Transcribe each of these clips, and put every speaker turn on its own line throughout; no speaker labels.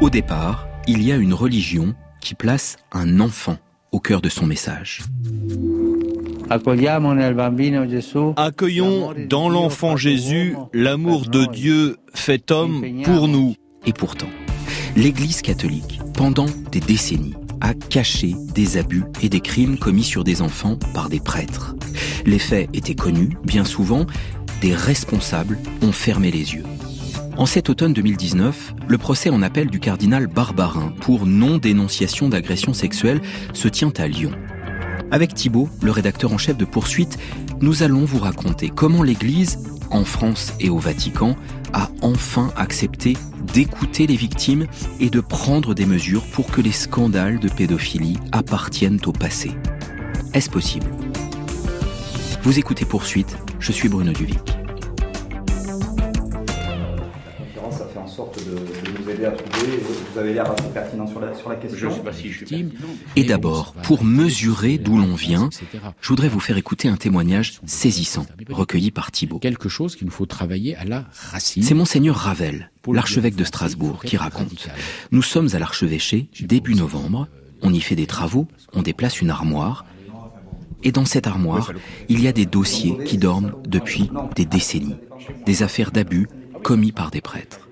Au départ, il y a une religion qui place un enfant au cœur de son message.
Accueillons dans l'enfant Jésus l'amour de Dieu fait homme pour nous.
Et pourtant, l'Église catholique, pendant des décennies, a caché des abus et des crimes commis sur des enfants par des prêtres. Les faits étaient connus, bien souvent, des responsables ont fermé les yeux. En cet automne 2019, le procès en appel du cardinal Barbarin pour non-dénonciation d'agression sexuelle se tient à Lyon. Avec Thibault, le rédacteur en chef de Poursuite, nous allons vous raconter comment l'Église, en France et au Vatican, a enfin accepté d'écouter les victimes et de prendre des mesures pour que les scandales de pédophilie appartiennent au passé. Est-ce possible? Vous écoutez Poursuite, je suis Bruno Duvic.
Vous avez l'air assez pertinent sur la, sur la question.
Je sais pas si je suis
Et d'abord, pour mesurer d'où l'on vient, je voudrais vous faire écouter un témoignage saisissant, recueilli par Thibault.
Quelque chose qu'il nous faut travailler à la racine.
C'est Monseigneur Ravel, l'archevêque de Strasbourg, qui raconte. Nous sommes à l'archevêché, début novembre, on y fait des travaux, on déplace une armoire, et dans cette armoire, il y a des dossiers qui dorment depuis des décennies, des affaires d'abus commis par des prêtres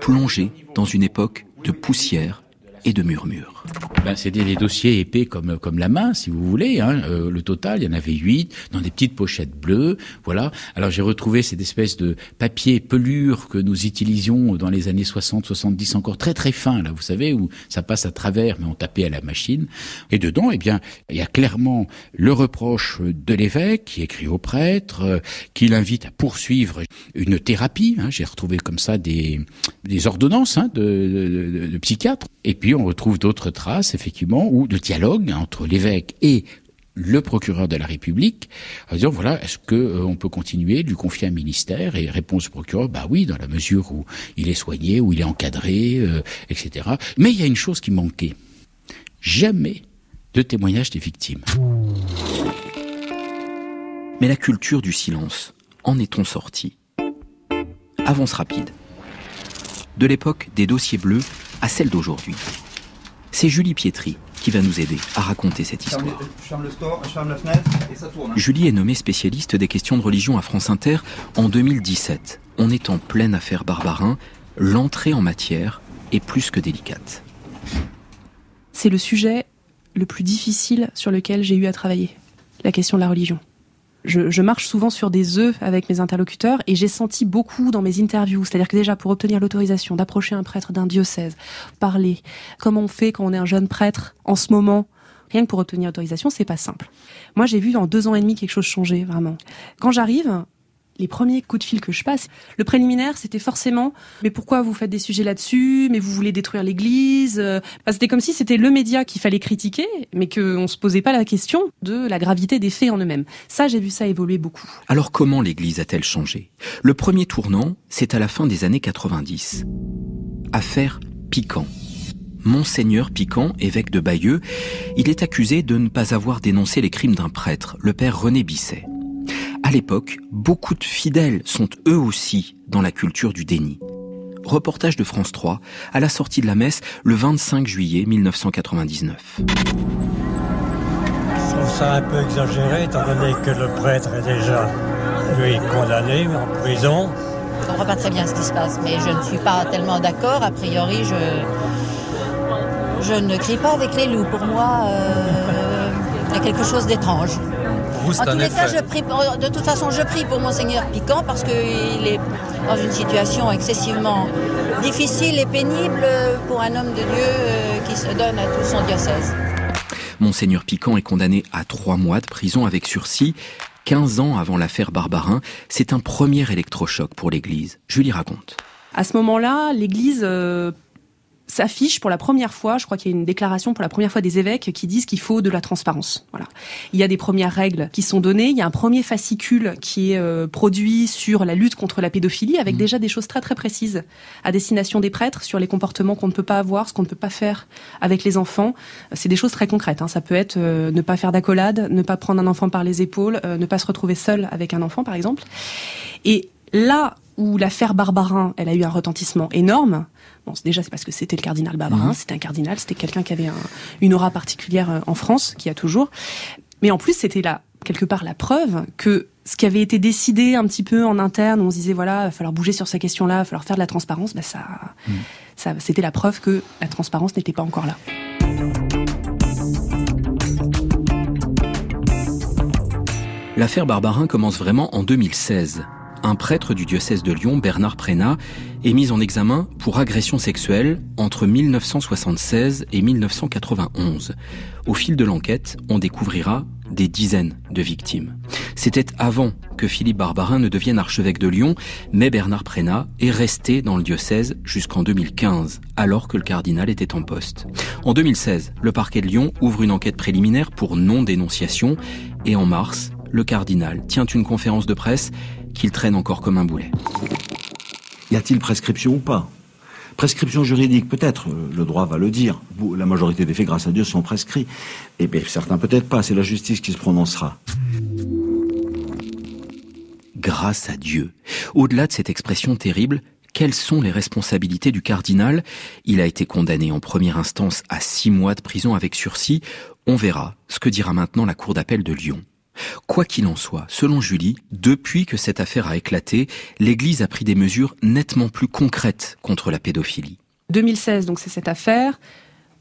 plongé dans une époque de poussière et de murmures.
Ben, C'était des dossiers épais comme comme la main, si vous voulez. Hein. Euh, le total, il y en avait huit, dans des petites pochettes bleues. Voilà. Alors j'ai retrouvé cette espèce de papier pelure que nous utilisions dans les années 60, 70, encore très très fin, là, vous savez, où ça passe à travers, mais on tapait à la machine. Et dedans, eh bien, il y a clairement le reproche de l'évêque qui écrit au prêtre, euh, qui l'invite à poursuivre une thérapie. Hein. J'ai retrouvé comme ça des des ordonnances hein, de, de, de psychiatres. Et puis on retrouve d'autres traces, effectivement, ou de dialogue entre l'évêque et le procureur de la République, en disant voilà, est-ce que euh, peut continuer, lui confier un ministère? Et réponse du procureur, bah oui, dans la mesure où il est soigné, où il est encadré, euh, etc. Mais il y a une chose qui manquait jamais de témoignage des victimes.
Mais la culture du silence, en est-on sorti? Avance rapide. De l'époque des dossiers bleus à celle d'aujourd'hui. C'est Julie Pietri qui va nous aider à raconter cette histoire. Julie est nommée spécialiste des questions de religion à France Inter en 2017. On est en pleine affaire Barbarin. L'entrée en matière est plus que délicate.
C'est le sujet le plus difficile sur lequel j'ai eu à travailler, la question de la religion je, je, marche souvent sur des œufs avec mes interlocuteurs et j'ai senti beaucoup dans mes interviews, c'est-à-dire que déjà pour obtenir l'autorisation d'approcher un prêtre d'un diocèse, parler, comment on fait quand on est un jeune prêtre en ce moment, rien que pour obtenir l'autorisation, c'est pas simple. Moi, j'ai vu en deux ans et demi quelque chose changer, vraiment. Quand j'arrive, les premiers coups de fil que je passe, le préliminaire, c'était forcément mais pourquoi vous faites des sujets là-dessus? Mais vous voulez détruire l'Église? Enfin, C'était comme si c'était le média qu'il fallait critiquer, mais qu'on se posait pas la question de la gravité des faits en eux-mêmes. Ça, j'ai vu ça évoluer beaucoup.
Alors comment l'Église a-t-elle changé? Le premier tournant, c'est à la fin des années 90. Affaire Piquant. Monseigneur Piquant, évêque de Bayeux, il est accusé de ne pas avoir dénoncé les crimes d'un prêtre, le père René Bisset. À l'époque, beaucoup de fidèles sont eux aussi dans la culture du déni. Reportage de France 3 à la sortie de la messe le 25 juillet 1999.
Je trouve ça un peu exagéré étant donné que le prêtre est déjà, lui, condamné en prison.
Je ne comprends pas très bien ce qui se passe, mais je ne suis pas tellement d'accord. A priori, je, je ne crie pas avec les loups. Pour moi, euh, il y a quelque chose d'étrange.
Vous,
En tous les cas, je prie, pour- de toute façon, je prie pour Monseigneur Piquant parce qu'il est dans une situation excessivement difficile et pénible pour un homme de Dieu euh, qui se donne à tout son diocèse.
Monseigneur Piquant est condamné à trois mois de prison avec sursis. 15 ans avant l'affaire Barbarin, c'est un premier électrochoc pour l'Église. Julie raconte.
À ce moment-là, l'Église euh, s'affiche pour la première fois, je crois qu'il y a une déclaration pour la première fois des évêques qui disent qu'il faut de la transparence. Voilà. Il y a des premières règles qui sont données, il y a un premier fascicule qui est euh, produit sur la lutte contre la pédophilie avec déjà des choses très très précises à destination des prêtres sur les comportements qu'on ne peut pas avoir, ce qu'on ne peut pas faire avec les enfants. C'est des choses très concrètes. Hein. Ça peut être euh, ne pas faire d'accolade, ne pas prendre un enfant par les épaules, euh, ne pas se retrouver seul avec un enfant par exemple. Et là, où l'affaire Barbarin, elle a eu un retentissement énorme. Bon, déjà c'est parce que c'était le cardinal Barbarin, c'était un cardinal, c'était quelqu'un qui avait une aura particulière en France, qui a toujours. Mais en plus, c'était là quelque part la preuve que ce qui avait été décidé un petit peu en interne, où on se disait voilà, il va falloir bouger sur ces questions-là, il va falloir faire de la transparence, bah ça, ça c'était la preuve que la transparence n'était pas encore là.
L'affaire Barbarin commence vraiment en 2016. Un prêtre du diocèse de Lyon, Bernard Prénat, est mis en examen pour agression sexuelle entre 1976 et 1991. Au fil de l'enquête, on découvrira des dizaines de victimes. C'était avant que Philippe Barbarin ne devienne archevêque de Lyon, mais Bernard Prénat est resté dans le diocèse jusqu'en 2015, alors que le cardinal était en poste. En 2016, le parquet de Lyon ouvre une enquête préliminaire pour non-dénonciation, et en mars, le cardinal tient une conférence de presse qu'il traîne encore comme un boulet.
Y a-t-il prescription ou pas? Prescription juridique, peut-être, euh, le droit va le dire. La majorité des faits, grâce à Dieu, sont prescrits. Et bien, certains peut-être pas, c'est la justice qui se prononcera.
Grâce à Dieu. Au-delà de cette expression terrible, quelles sont les responsabilités du cardinal? Il a été condamné en première instance à six mois de prison avec sursis. On verra ce que dira maintenant la Cour d'appel de Lyon. Quoi qu'il en soit, selon Julie, depuis que cette affaire a éclaté, l'Église a pris des mesures nettement plus concrètes contre la pédophilie.
2016, donc c'est cette affaire.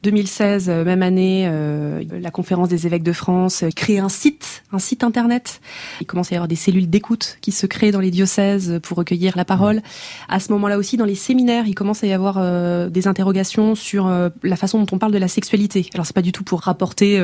2016, euh, même année, euh, la conférence des évêques de France euh, crée un site, un site internet. Il commence à y avoir des cellules d'écoute qui se créent dans les diocèses pour recueillir la parole. À ce moment-là aussi, dans les séminaires, il commence à y avoir des interrogations sur la façon dont on parle de la sexualité. Alors c'est pas du tout pour rapporter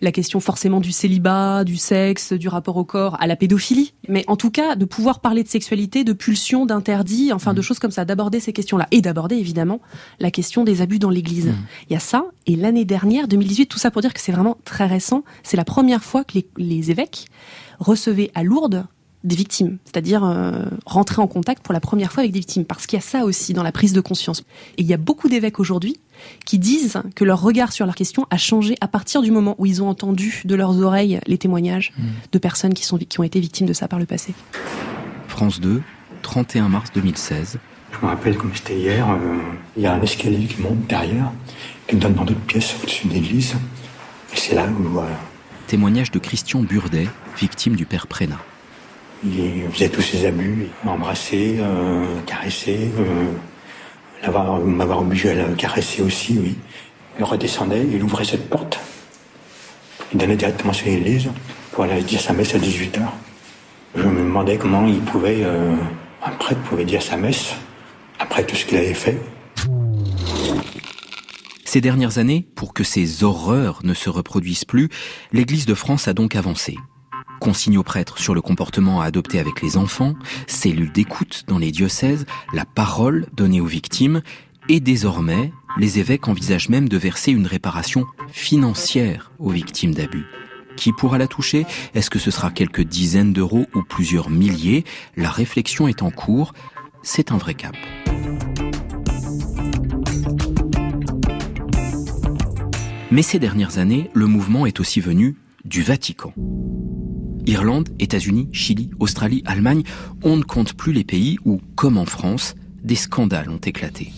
la question forcément du célibat, du sexe, du rapport au corps à la pédophilie, mais en tout cas de pouvoir parler de sexualité, de pulsion, d'interdit, enfin de mmh. choses comme ça, d'aborder ces questions-là et d'aborder évidemment la question des abus dans l'Église. Mmh. Il y a ça et l'année dernière, 2018, tout ça pour dire que c'est vraiment très récent, c'est la première fois que les, évêques recevaient à Lourdes des victimes, c'est-à-dire euh, rentrer en contact pour la première fois avec des victimes, parce qu'il y a ça aussi dans la prise de conscience. Et il y a beaucoup d'évêques aujourd'hui qui disent que leur regard sur leur question a changé à partir du moment où ils ont entendu de leurs oreilles les témoignages mmh. de personnes qui, sont, qui ont été victimes de ça par le passé.
France 2, 31 mars 2016.
Je me rappelle comme c'était hier, euh, il y a un escalier qui monte derrière qui me donne dans d'autres pièces au-dessus de l'église. Et c'est là où.
Témoignage de Christian Burdet, victime du père Prénat.
Il faisait tous ses abus, il m'embrassait, euh, caressait, euh, m'avoir obligé à le caresser aussi, oui. Il redescendait, il ouvrait cette porte. Il donnait directement sur l'église pour aller dire sa messe à 18h. Je me demandais comment il pouvait, euh, un prêtre pouvait dire sa messe après tout ce qu'il avait fait.
Ces dernières années, pour que ces horreurs ne se reproduisent plus, l'Église de France a donc avancé. Consignes aux prêtres sur le comportement à adopter avec les enfants, cellules d'écoute dans les diocèses, la parole donnée aux victimes, et désormais, les évêques envisagent même de verser une réparation financière aux victimes d'abus. Qui pourra la toucher? Est-ce que ce sera quelques dizaines d'euros ou plusieurs milliers? La réflexion est en cours. C'est un vrai cap. Mais ces dernières années, le mouvement est aussi venu du Vatican. Irlande, États-Unis, Chili, Australie, Allemagne, on ne compte plus les pays où, comme en France, des scandales ont éclaté.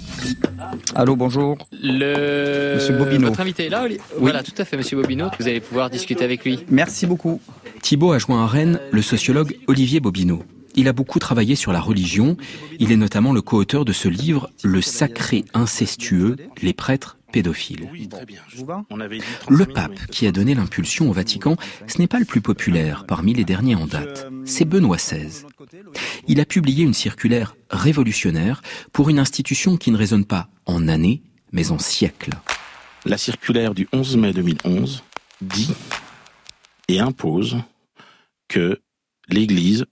Allô, bonjour.
Le...
Monsieur Bobineau.
Votre invité est là Voilà, tout à fait, Monsieur Bobineau. Vous allez pouvoir discuter avec lui.
Merci beaucoup.
Thibault a joint à Rennes le sociologue Olivier Bobineau. Il a beaucoup travaillé sur la religion. Il est notamment le co-auteur de ce livre Le sacré incestueux, les prêtres pédophile. Le pape qui a donné l'impulsion au Vatican, ce n'est pas le plus populaire parmi les derniers en date, c'est Benoît XVI. Il a publié une circulaire révolutionnaire pour une institution qui ne résonne pas en années, mais en siècles.
La circulaire du 11 mai 2011 dit et impose que l'Église,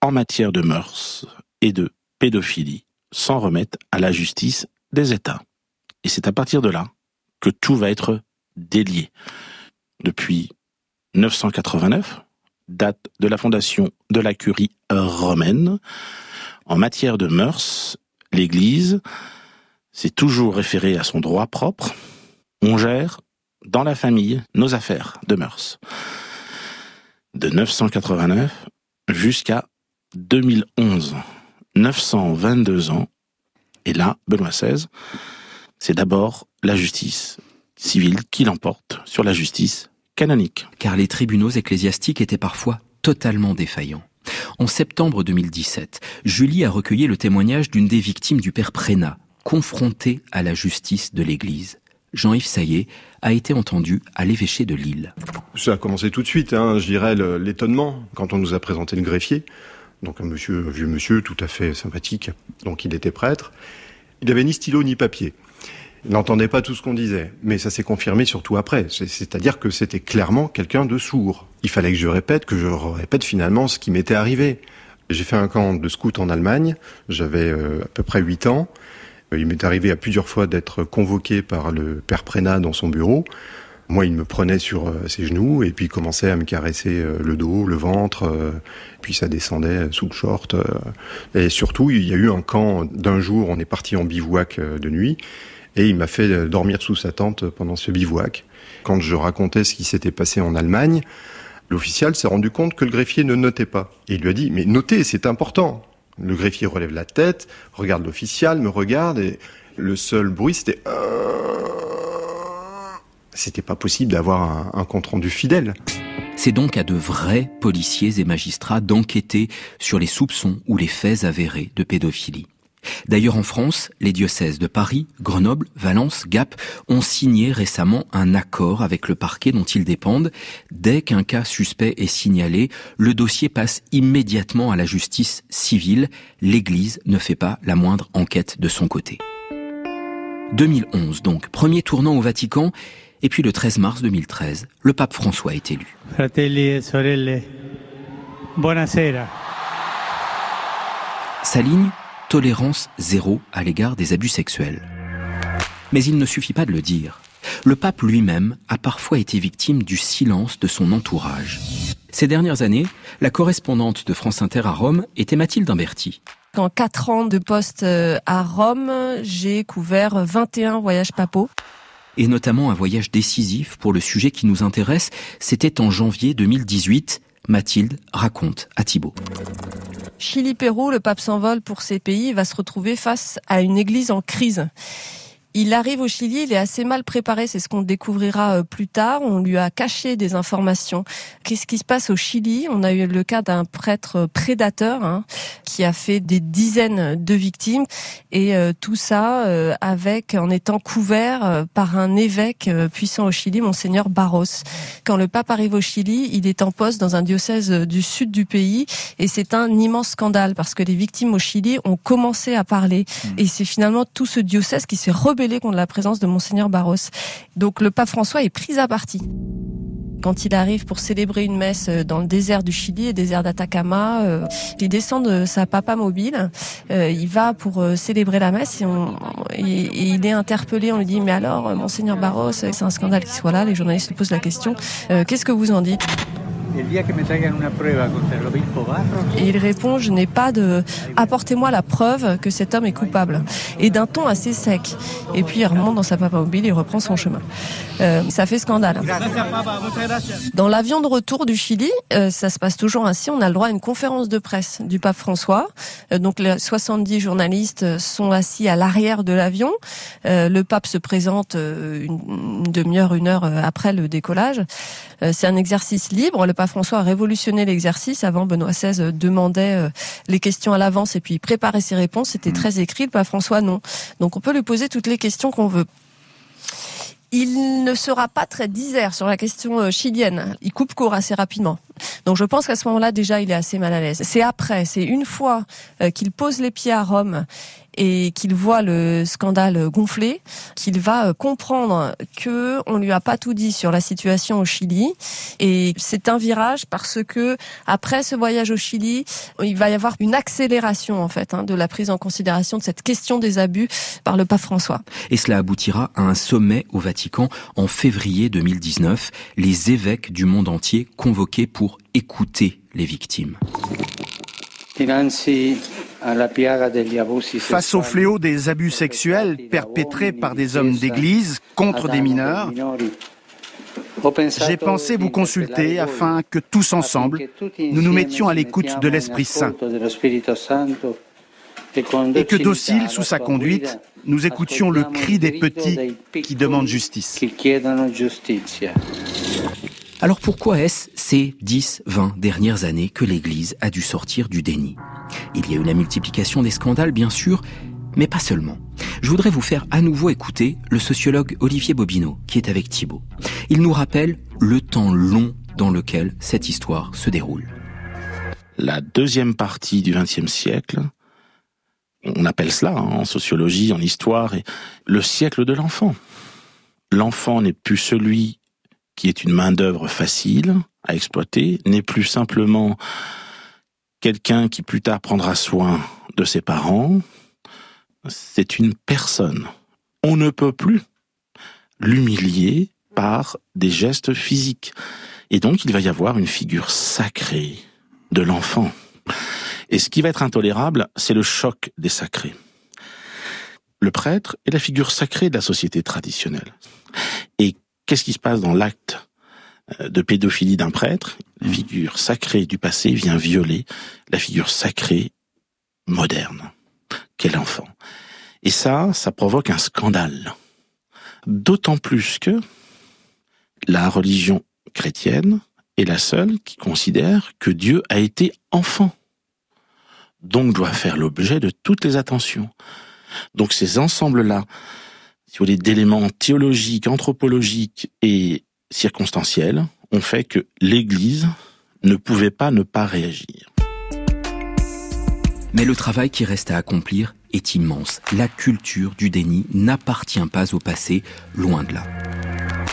en matière de mœurs et de pédophilie, s'en remette à la justice des États. Et c'est à partir de là que tout va être délié. Depuis 989, date de la fondation de la curie romaine, en matière de mœurs, l'Église s'est toujours référée à son droit propre. On gère dans la famille nos affaires de mœurs. De 989 jusqu'à 2011. 922 ans. Et là, Benoît XVI, c'est d'abord la justice civile qui l'emporte sur la justice canonique.
Car les tribunaux ecclésiastiques étaient parfois totalement défaillants. En septembre 2017, Julie a recueilli le témoignage d'une des victimes du père Prénat, confronté à la justice de l'Église. Jean-Yves Saillet a été entendu à l'évêché de Lille.
Ça a commencé tout de suite, hein, je dirais, l'étonnement quand on nous a présenté le greffier. Donc un monsieur, un vieux monsieur tout à fait sympathique. Donc il était prêtre. Il n'avait ni stylo ni papier. Il n'entendait pas tout ce qu'on disait, mais ça s'est confirmé surtout après. C'est-à-dire que c'était clairement quelqu'un de sourd. Il fallait que je répète, que je répète finalement ce qui m'était arrivé. J'ai fait un camp de scout en Allemagne, j'avais euh, à peu près 8 ans. Il m'est arrivé à plusieurs fois d'être convoqué par le père Prénat dans son bureau. Moi, il me prenait sur euh, ses genoux et puis il commençait à me caresser euh, le dos, le ventre, puis ça descendait sous le short. Et surtout, il y a eu un camp d'un jour, on est parti en bivouac de nuit, et il m'a fait dormir sous sa tente pendant ce bivouac. Quand je racontais ce qui s'était passé en Allemagne, l'official s'est rendu compte que le greffier ne notait pas. Et il lui a dit, mais notez, c'est important. Le greffier relève la tête, regarde l'official, me regarde, et le seul bruit, c'était... C'était pas possible d'avoir un, un compte rendu fidèle.
C'est donc à de vrais policiers et magistrats d'enquêter sur les soupçons ou les faits avérés de pédophilie. D'ailleurs, en France, les diocèses de Paris, Grenoble, Valence, Gap ont signé récemment un accord avec le parquet dont ils dépendent. Dès qu'un cas suspect est signalé, le dossier passe immédiatement à la justice civile. L'Église ne fait pas la moindre enquête de son côté. 2011 donc, premier tournant au Vatican, et puis le 13 mars 2013, le pape François est élu.
Fratelli e sorelle, buonasera.
Sa ligne, tolérance zéro à l'égard des abus sexuels. Mais il ne suffit pas de le dire. Le pape lui-même a parfois été victime du silence de son entourage. Ces dernières années, la correspondante de France Inter à Rome était Mathilde Imberti.
En quatre ans de poste euh, à Rome, j'ai couvert 21 voyages papaux
et notamment un voyage décisif pour le sujet qui nous intéresse. C'était en janvier 2018. Mathilde raconte à Thibault.
Chili-Pérou, le pape s'envole pour ces pays, va se retrouver face à une église en crise. Il arrive au Chili, il est assez mal préparé, c'est ce qu'on découvrira euh, plus tard. On lui a caché des informations. Qu'est-ce qui se passe au Chili? On a eu le cas d'un prêtre prédateur hein, qui a fait des dizaines de victimes et euh, tout ça euh, avec en étant couvert par un évêque puissant au Chili, monseigneur Barros. Quand le pape arrive au Chili, il est en poste dans un diocèse du sud du pays et c'est un immense scandale parce que les victimes au Chili ont commencé à parler mmh. et c'est finalement tout ce diocèse qui s'est rebellé contre la présence de monseigneur Barros. Donc le pape François est pris à partie. Quand il arrive pour célébrer une messe euh, dans le désert du Chili, le désert d'Atacama, euh, il descend de sa papa mobile, euh, il va pour célébrer la messe et, il est interpellé, on lui dit mais alors monseigneur Barros, c'est un scandale qu'il soit là, les journalistes lui posent la question, qu'est-ce que vous en dites? Et il répond, je n'ai pas de... Apportez-moi la preuve que cet homme est coupable. Et d'un ton assez sec. Et puis il remonte dans sa papa mobile et reprend son chemin. Euh, ça fait scandale. Dans l'avion de retour du Chili, euh, ça se passe toujours ainsi. On a le droit à une conférence de presse du pape François. Euh, donc les 70 journalistes sont assis à l'arrière de l'avion. le pape se présente une, demi-heure, une heure après le décollage. C'est un exercice libre. Le pape François a révolutionné l'exercice. Avant, Benoît XVI demandait les questions à l'avance et puis préparait ses réponses. C'était mmh. très écrit. Le pape François, non. Donc on peut lui poser toutes les questions qu'on veut il ne sera pas très disert sur la question euh, chilienne. Il coupe court assez rapidement. Donc je pense qu'à ce moment-là, déjà, il est assez mal à l'aise. C'est après, c'est une fois euh, qu'il pose les pieds à Rome et qu'il voit le scandale gonfler, qu'il va euh, comprendre que on lui a pas tout dit sur la situation au Chili. Et c'est un virage parce que après ce voyage au Chili, il va y avoir une accélération en fait hein, de la prise en considération de cette question des abus par le pape François.
Et cela aboutira à un sommet au Vatican en février 2019, les évêques du monde entier convoqués pour écouter les victimes.
Face au fléau des abus sexuels perpétrés par des hommes d'Église contre des mineurs, j'ai pensé vous consulter afin que tous ensemble, nous nous mettions à l'écoute de l'Esprit Saint. et que dociles sous sa conduite, nous écoutions le cri des petits qui demandent justice.
Alors pourquoi est-ce ces 10, 20 dernières années que l'Église a dû sortir du déni? Il y a eu la multiplication des scandales, bien sûr, mais pas seulement. Je voudrais vous faire à nouveau écouter le sociologue Olivier Bobineau, qui est avec Thibault. Il nous rappelle le temps long dans lequel cette histoire se déroule.
La deuxième partie du XXe siècle, on appelle cela hein, en sociologie, en histoire, le siècle de l'enfant. L'enfant n'est plus celui qui est une main-d'œuvre facile à exploiter, n'est plus simplement quelqu'un qui plus tard prendra soin de ses parents, c'est une personne. On ne peut plus l'humilier par des gestes physiques. Et donc il va y avoir une figure sacrée de l'enfant. Et ce qui va être intolérable, c'est le choc des sacrés. Le prêtre est la figure sacrée de la société traditionnelle. Et qu'est-ce qui se passe dans l'acte euh, de pédophilie d'un prêtre? La figure sacrée du passé vient violer la figure sacrée moderne qu'est l'enfant. Et ça, ça provoque un scandale. D'autant plus que la religion chrétienne est la seule qui considère que Dieu a été enfant, donc doit faire l'objet de toutes les attentions. Donc ces ensembles-là, si vous voulez, d'éléments théologiques, anthropologiques et circonstanciels, ont fait que l'Église ne pouvait pas ne pas réagir.
Mais le travail qui reste à accomplir est immense. La culture du déni n'appartient pas au passé, loin de là.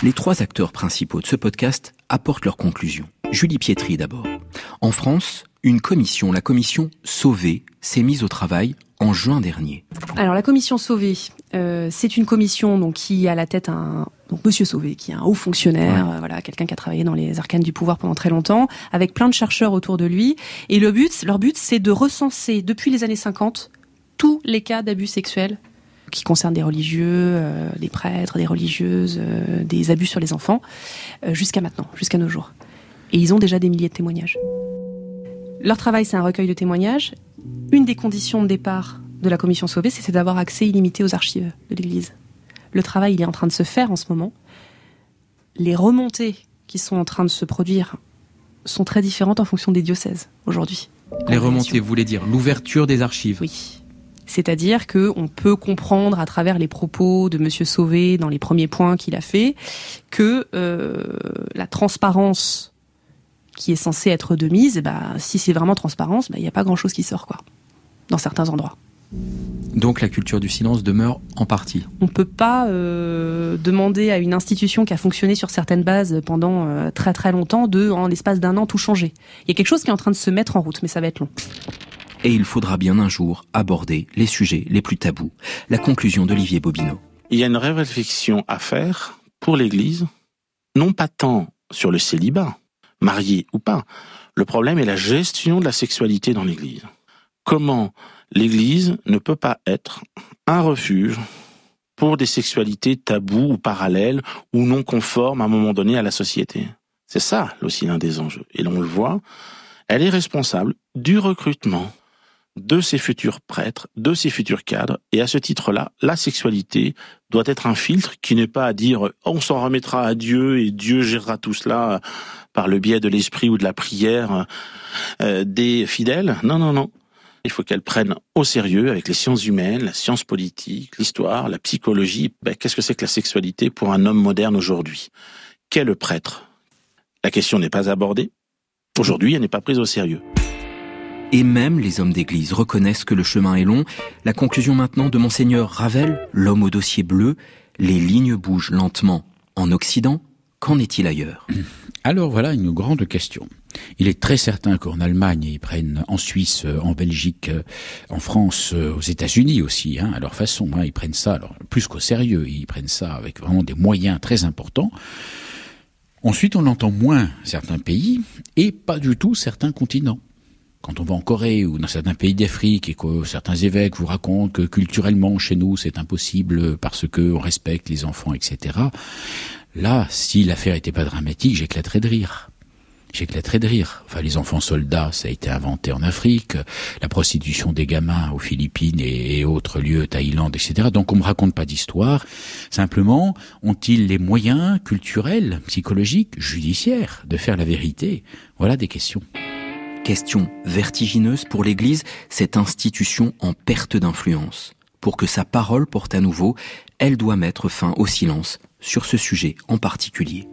Les trois acteurs principaux de ce podcast apportent leurs conclusions. Julie Pietri d'abord. En France, une commission, la commission Sauvé, s'est mise au travail en juin dernier.
Alors la commission Sauvé, euh, c'est une commission donc qui a à la tête un donc Monsieur Sauvé, qui est un haut fonctionnaire, euh, voilà, quelqu'un qui a travaillé dans les arcanes du pouvoir pendant très longtemps, avec plein de chercheurs autour de lui. Et le but, leur but, c'est de recenser depuis les années 50 tous les cas d'abus sexuels qui concernent des religieux, euh, des prêtres, des religieuses, des abus sur les enfants, jusqu'à maintenant, jusqu'à nos jours. Et ils ont déjà des milliers de témoignages. Leur travail, c'est un recueil de témoignages. Une des conditions de départ de la commission Sauvé, c'était d'avoir accès illimité aux archives de l'Église. Le travail, il est en train de se faire en ce moment. Les remontées qui sont en train de se produire sont très différentes en fonction des diocèses aujourd'hui.
Les remontées, vous voulez dire l'ouverture des archives
Oui. C'est-à-dire que on peut comprendre à travers les propos de Monsieur Sauvé dans les premiers points qu'il a fait que euh, la transparence qui est censée être de mise, bah, si c'est vraiment transparence, bah, il n'y a pas grand-chose qui sort quoi, dans certains endroits.
Donc la culture du silence demeure en partie.
On ne peut pas euh, demander à une institution qui a fonctionné sur certaines bases pendant euh, très très longtemps de, en l'espace d'un an, tout changer. Il y a quelque chose qui est en train de se mettre en route, mais ça va être long.
Et il faudra bien un jour aborder les sujets les plus tabous. La conclusion d'Olivier Bobineau.
Il y a une réflexion à faire pour l'Église, non pas tant sur le célibat, marié ou pas. Le problème est la gestion de la sexualité dans l'Église. Comment l'Église ne peut pas être un refuge pour des sexualités taboues ou parallèles ou non conformes à un moment donné à la société? C'est ça aussi l'un des enjeux. Et l'on le voit, elle est responsable du recrutement de ses futurs prêtres, de ses futurs cadres, et à ce titre-là, la sexualité doit être un filtre qui n'est pas à dire on s'en remettra à Dieu et Dieu gérera tout cela par le biais de l'esprit ou de la prière euh, des fidèles. Non, non, non. Il faut qu'elle prenne au sérieux avec les sciences humaines, la science politique, l'histoire, la psychologie. Ben, Qu'est-ce que c'est que la sexualité pour un homme moderne aujourd'hui? Qu'est le prêtre? La question n'est pas abordée. Aujourd'hui, elle n'est pas prise au sérieux.
Et même les hommes d'église reconnaissent que le chemin est long. La conclusion maintenant de monseigneur Ravel, l'homme au dossier bleu, les lignes bougent lentement. En Occident, qu'en est-il ailleurs?
Alors voilà une grande question. Il est très certain qu'en Allemagne, ils prennent en Suisse, euh, en Belgique, euh, en France, euh, aux États-Unis aussi, hein, à leur façon. Hein, ils prennent ça plus qu'au sérieux. Ils prennent ça avec vraiment des moyens très importants. Ensuite, on entend moins certains pays et pas du tout certains continents. Quand on va en Corée ou dans certains pays d'Afrique et que certains évêques vous racontent que culturellement chez nous c'est impossible parce que on respecte les enfants, etc. Là, si l'affaire n'était pas dramatique, j'éclaterais de rire. j'éclaterais de rire. Enfin, les enfants soldats, ça a été inventé en Afrique, la prostitution des gamins aux Philippines et, autres lieux, Thaïlande, etc. Donc on me raconte pas d'histoire. Simplement, ont-ils les moyens culturels, psychologiques, judiciaires de faire la vérité? Voilà des questions.
Question vertigineuse pour l'Église, cette institution en perte d'influence. Pour que sa parole porte à nouveau, elle doit mettre fin au silence sur ce sujet en particulier.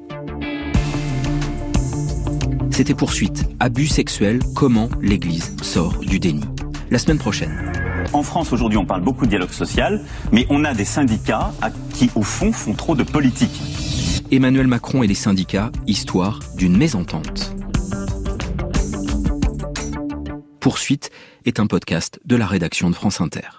C'était poursuite. Abus sexuels, comment l'Église sort du déni. La semaine prochaine.
En France, aujourd'hui, on parle beaucoup de dialogue social, mais on a des syndicats qui, au fond, font trop de politique.
Emmanuel Macron et les syndicats, histoire d'une mésentente. Poursuite est un podcast de la rédaction de France Inter.